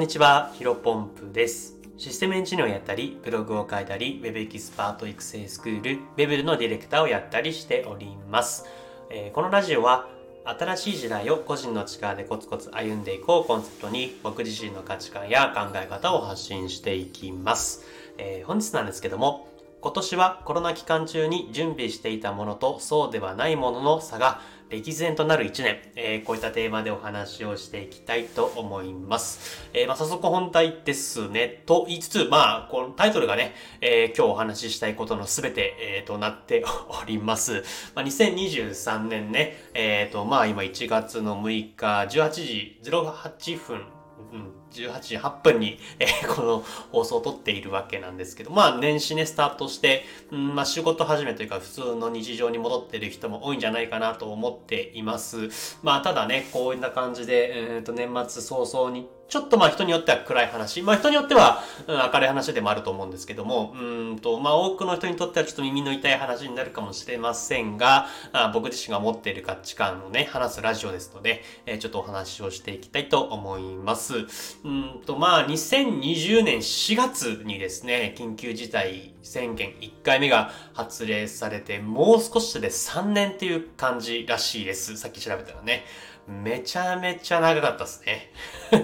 んにちは、ヒロポンプです。システムエンジニアをやったり、ブログを書いたり、Web エキスパート育成スクール、Web のディレクターをやったりしております。えーこのラジオは、新しい時代を個人の力でコツコツ歩んでいこうコンセプトに、僕自身の価値観や考え方を発信していきます。えー本日なんですけども、今年はコロナ期間中に準備していたものとそうではないものの差が歴然となる1年、えーこういったテーマでお話をしていきたいと思います。えーまあ、早速本題ですね。と言いつつ、まあ、このタイトルがね、えー今日お話ししたいことの全て、えーとなっております。まあ、2023年ね、えっ、と、まあ今1月の6日18時08分うん、18時8分に、えーこの放送を撮っているわけなんですけど、まあ年始ね、スタートして、うん、まあ仕事始めというか普通の日常に戻ってる人も多いんじゃないかなと思っています。まあただね、こういった感じで、えーと年末早々に、ちょっとまあ人によっては暗い話、まあ人によっては、うん明るい話でもあると思うんですけども、うんと、まあ多くの人にとってはちょっと耳の痛い話になるかもしれませんが、あ僕自身が持っている価値観をね、話すラジオですので、えーちょっとお話をしていきたいと思います。うんと、まあ2020年4月にですね、緊急事態宣言1回目が発令されて、もう少しで3年っていう感じらしいです。さっき調べたらね。めちゃめちゃ長かったですね。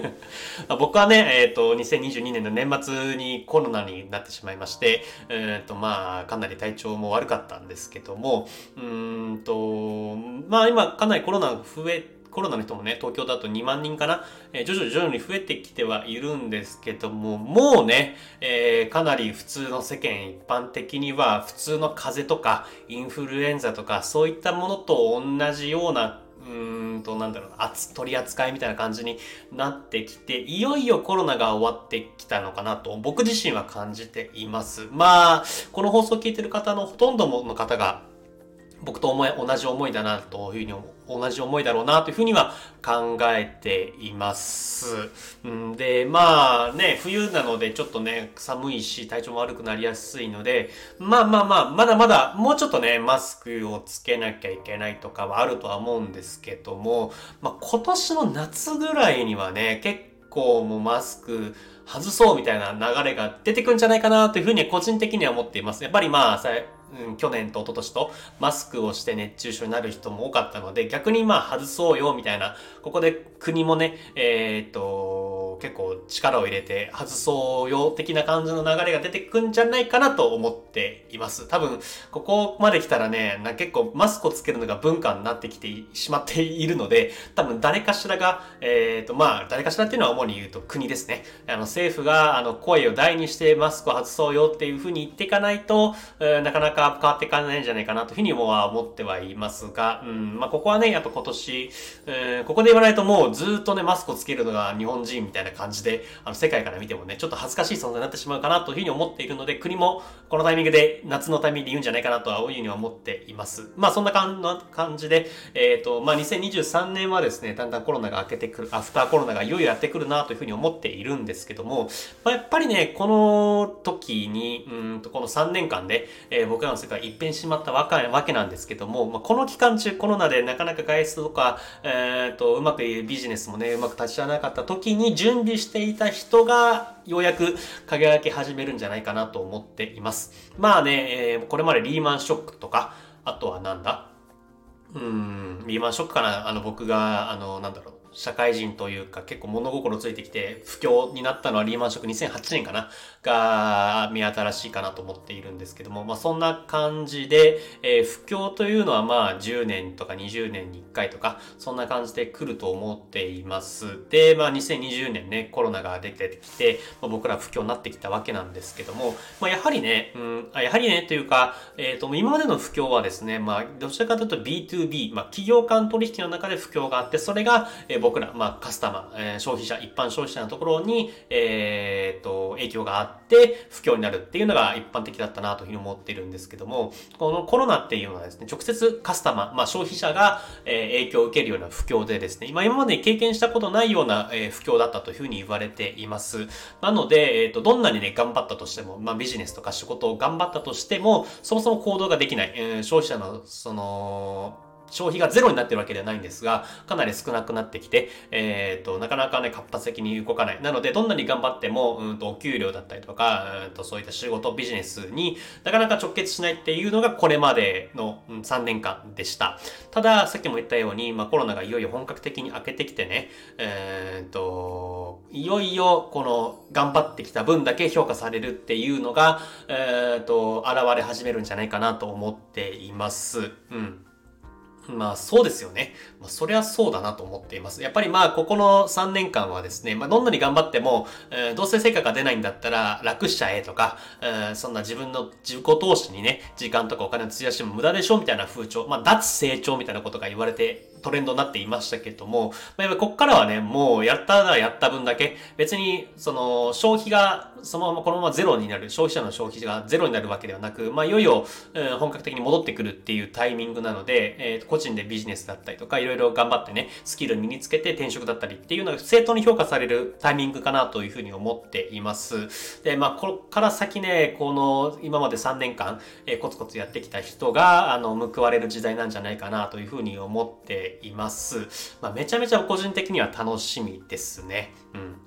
僕はね、えっ、と、2022年の年末にコロナになってしまいまして、えっ、と、まあ、かなり体調も悪かったんですけども、うんと、まあ今、かなりコロナ増え、コロナの人もね、東京だと2万人かな、えー徐々に徐々に増えてきてはいるんですけども、もうね、えーかなり普通の世間一般的には、普通の風邪とか、インフルエンザとか、そういったものと同じようなうーんと、なんだろうな、取り扱いみたいな感じになってきて、いよいよコロナが終わってきたのかなと、僕自身は感じています。まあ、この放送を聞いてる方のほとんどの方が、僕と思い、同じ思いだなというふうに、同じ思いだろうなというふうには考えています。んで、まあね、冬なのでちょっとね、寒いし体調も悪くなりやすいので、まあまあまあ、まだまだもうちょっとね、マスクをつけなきゃいけないとかはあるとは思うんですけども、まあ今年の夏ぐらいにはね、結構もうマスク外そうみたいな流れが出てくんじゃないかなというふうに個人的には思っています。やっぱりまあ、うん去年と一昨年とマスクをして熱中症になる人も多かったので、逆にまあ外そうよみたいな、ここで国もね、えーっと、結構力を入れて外そうよ的な感じの流れが出てくんじゃないかなと思っています。多分、ここまで来たらね、結構マスクをつけるのが文化になってきてしまっているので、多分誰かしらが、えーと、まあ、誰かしらっていうのは主に言うと国ですね。あの、政府が、あの、声を大にしてマスクを外そうよっていうふうに言っていかないと、えーなかなか変わっていかないんじゃないかなというふうにもは思ってはいますが、うん、まあ、ここはね、やっぱ今年、えーここで言わないともうずっとね、マスクをつけるのが日本人みたいな感じで、あの、世界から見てもね、ちょっと恥ずかしい存在になってしまうかなというふうに思っているので、国もこのタイミングで、夏のタイミングで言うんじゃないかなとは、いうふうには思っています。まあ、そんな感な感じで、えっ、と、まあ、2023年はですね、だんだんコロナが明けてくる、アフターコロナがいよいよやってくるなというふうに思っているんですけども、まあ、やっぱりね、この時に、うんと、この3年間で、えー僕らの世界一変しまったわかわけなんですけども、まあ、この期間中コロナでなかなか外出とか、えー、と、うまくビジネスもね、うまく立ち上がらなかった時に準備していた人が、ようやく輝き始めるんじゃないかなと思っています。まあね、えーこれまでリーマンショックとか、あとはなんだ？うん、リーマンショックかな。あの僕が、あの、なんだろう、社会人というか結構物心ついてきて不況になったのはリーマンショック2008年かなが見新しいかなと思っているんですけども、まあそんな感じで、えー不況というのはまあ10年とか20年に1回とか、そんな感じで来ると思っています。で、まあ2020年ね、コロナが出てきて、まあ、僕ら不況になってきたわけなんですけども、まあやはりね、うん、あやはりねというか、えっ、と、今までの不況はですね、まあどちらかというと B2B、まあ企業間取引の中で不況があって、それが、えー僕ら、まあカスタマー、え消費者、一般消費者のところに、えっ、と、影響があって不況になるっていうのが一般的だったなというふうに思っているんですけども、このコロナっていうのはですね、直接カスタマー、まあ消費者が、え影響を受けるような不況でですね、今今まで経験したことないような、え不況だったというふうに言われています。なので、えっ、と、どんなにね、頑張ったとしても、まあビジネスとか仕事を頑張ったとしても、そもそも行動ができない、え消費者の、その、消費がゼロになってるわけではないんですが、かなり少なくなってきて、えっ、と、なかなかね、活発的に動かない。なので、どんなに頑張っても、うんと、お給料だったりとか、うんと、そういった仕事、ビジネスになかなか直結しないっていうのがこれまでの、うん、3年間でした。ただ、さっきも言ったように、まあ、コロナがいよいよ本格的に明けてきてね、えっ、と、いよいよ、この、頑張ってきた分だけ評価されるっていうのが、えっ、と、現れ始めるんじゃないかなと思っています。うん。まあそうですよね。まあそりゃそうだなと思っています。やっぱりまあここの3年間はですね、まあどんなに頑張っても、えー、どうせ成果が出ないんだったら楽しちゃえとか、えー、そんな自分の自己投資にね、時間とかお金を費やしても無駄でしょみたいな風潮、まあ脱成長みたいなことが言われてトレンドになっていましたけども、まあ、やっぱこっからはね、もうやったらやった分だけ、別にその消費がそのままこのままゼロになる、消費者の消費がゼロになるわけではなく、まあいよいよ、うん、本格的に戻ってくるっていうタイミングなので、えー、個人でビジネスだったりとか、いろいろ頑張ってね、スキル身につけて転職だったりっていうのが正当に評価されるタイミングかなというふうに思っています。で、まあ、こっから先ね、この今まで3年間、えー、コツコツやってきた人が、あの、報われる時代なんじゃないかなというふうに思ってています。まあ、めちゃめちゃ個人的には楽しみですね。うん。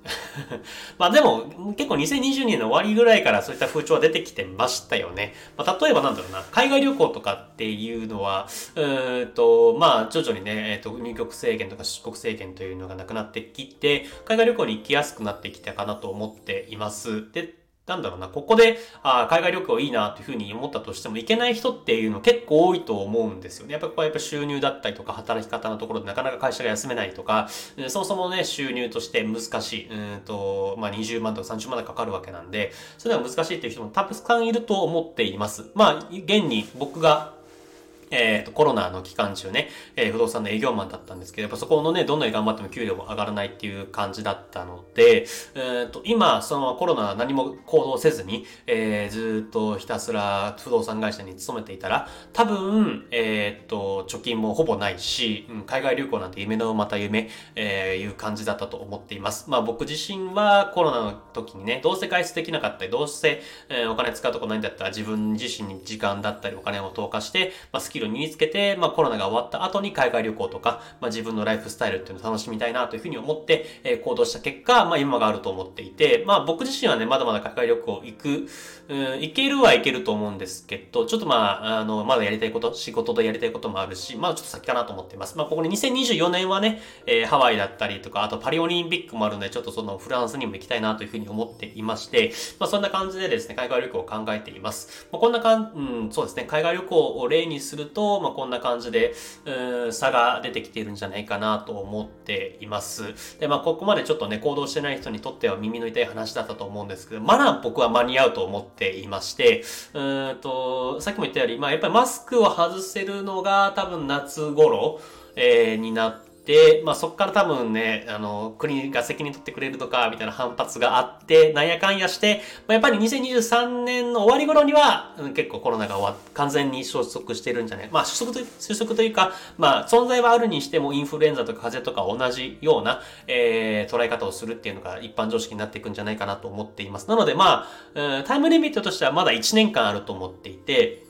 まあでも、結構2022年の終わりぐらいからそういった風潮は出てきてましたよね。まあ、例えばなんだろうな、海外旅行とかっていうのは、うーんと、まあ徐々にね、えっ、ー、と、入国制限とか出国制限というのがなくなってきて、海外旅行に行きやすくなってきたかなと思っています。で、なんだろうな、ここで、あ海外旅行いいなというふうに思ったとしても、行けない人っていうの結構多いと思うんですよね。やっぱここはやっぱ収入だったりとか、働き方のところでなかなか会社が休めないとか、そもそもね、収入として難しい、うんと、まあ、20万とか30万とかかるわけなんで、それは難しいっていう人もたくさんいると思っています。まあ、現に僕がえっ、ー、と、コロナの期間中ね、えー、不動産の営業マンだったんですけど、やっぱそこのね、どんなに頑張っても給料も上がらないっていう感じだったので、えっ、ー、と、今、そのコロナ何も行動せずに、えー、ずっとひたすら不動産会社に勤めていたら、多分、えっ、と、貯金もほぼないし、うん、海外旅行なんて夢のまた夢、えー、いう感じだったと思っています。まあ僕自身はコロナの時にね、どうせ外出できなかったり、どうせ、え、お金使うとこないんだったら自分自身に時間だったりお金を投下して、まあスキルル身につけて、まあコロナが終わった後に海外旅行とか、まあ自分のライフスタイルっていうのを楽しみたいなというふうに思って、えー、行動した結果、まあ今があると思っていて、まあ僕自身はね、まだまだ海外旅行行く、うん、行けるは行けると思うんですけど、ちょっとまあ、あの、まだやりたいこと、仕事でやりたいこともあるし、まあちょっと先かなと思っています。まあここに2024年はね、えー、ハワイだったりとか、あとパリオリンピックもあるので、ちょっとそのフランスにも行きたいなというふうに思っていまして、まあそんな感じでですね、海外旅行を考えています。まあこんなかん、うん、そうですね、海外旅行を例にすると、まあこんな感じで、うん、差が出てきているんじゃないかなと思っています。で、まあ、ここまでちょっとね、行動してない人にとっては耳の痛い話だったと思うんですけど、まだ僕は間に合うと思っていまして、うんと、さっきも言ったように、まあ、やっぱりマスクを外せるのが多分夏頃、えー、になって、で、まあそこから多分ね、あの、国が責任取ってくれるとか、みたいな反発があって、なんやかんやして、まあ、やっぱり2023年の終わり頃には、うん、結構コロナが終わ完全に収束してるんじゃない？まあ収束と収束というか、まあ存在はあるにしてもインフルエンザとか風邪とか同じような、えー、捉え方をするっていうのが一般常識になっていくんじゃないかなと思っています。なのでまあ、タイムリミットとしてはまだ1年間あると思っていて、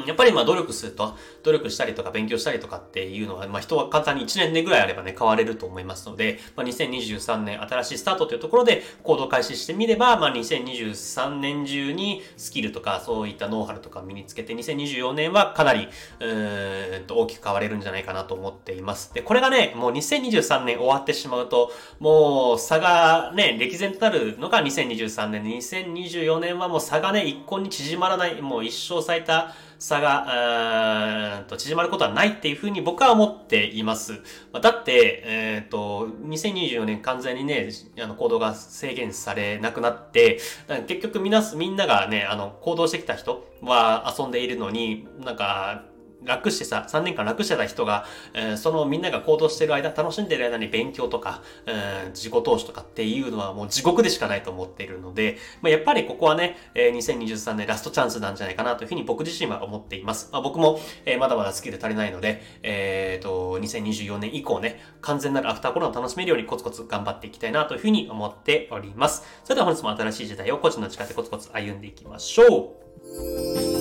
うん、やっぱりまあ努力すると、努力したりとか勉強したりとかっていうのは、まあ人は簡単に1年でぐらいあればね、変われると思いますので、まあ2023年新しいスタートというところで行動開始してみれば、まあ2023年中にスキルとかそういったノウハウとか身につけて、2024年はかなり、うーんと大きく変われるんじゃないかなと思っています。で、これがね、もう2023年終わってしまうと、もう差がね、歴然となるのが2023年、2024年はもう差がね、一向に縮まらない、もう一生最多差が、うんと縮まることはないっていうふうに僕は思っています。だって、えっ、ー、と、2024年完全にね、あの行動が制限されなくなって、結局みんな、みんながね、あの、行動してきた人は遊んでいるのに、なんか、楽してさ、3年間楽してた人が、えー、そのみんなが行動してる間、楽しんでる間に勉強とか、えー、自己投資とかっていうのはもう地獄でしかないと思っているので、まあ、やっぱりここはね、えー、2023年ラストチャンスなんじゃないかなというふうに僕自身は思っています。まあ、僕も、えー、まだまだスキル足りないので、え、ー、と、2024年以降ね、完全なるアフターコロナを楽しめるようにコツコツ頑張っていきたいなというふうに思っております。それでは本日も新しい時代を個人の力でコツコツ歩んでいきましょう。